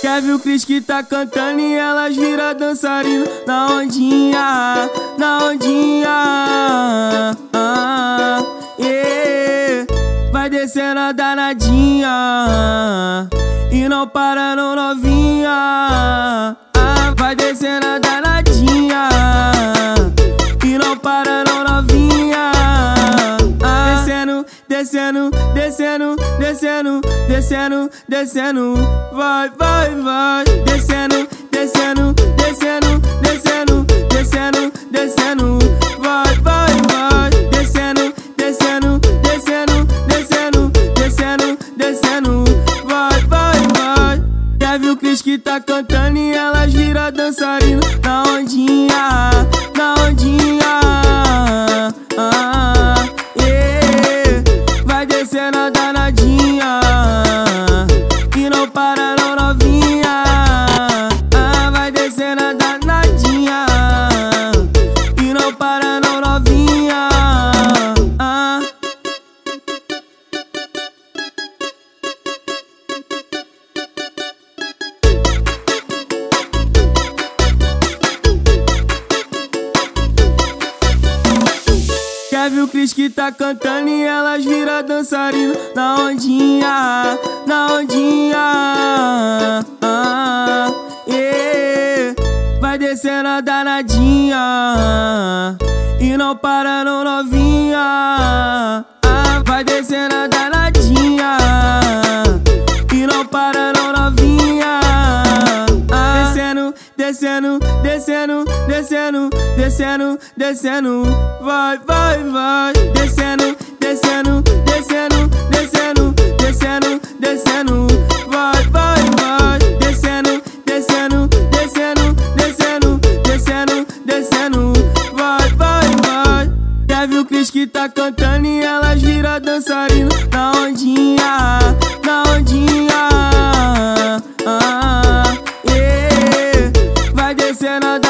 Quer ver o Cris que tá cantando e elas vira dançarino na ondinha, na ondinha. Vai descendo a danadinha e não para não novinha. Ah, vai descendo a danadinha descendo, descendo, descendo, descendo, descendo. Vai, vai, vai. Descendo, descendo, descendo, descendo, descendo, descendo. Vai, vai, vai. Descendo, descendo, descendo, descendo, descendo, descendo. Vai, vai, vai. Ver o Cris que tá cantando e elas vira dançarino na ondinha, Ver o Cris que tá cantando e elas vira dançarino na ondinha, na ondinha. Ah, yeah. Vai descendo a danadinha e não para não novinha. Ah, vai descendo descendo, descendo, descendo, descendo, descendo. Vai, vai, vai. Descendo, descendo, descendo, descendo, descendo, descendo. Vai, vai, vai. Descendo, descendo, descendo, descendo, descendo, descendo. Vai, vai, vai. Ver o Cris que tá cantando e elas vira dançarino Cristiano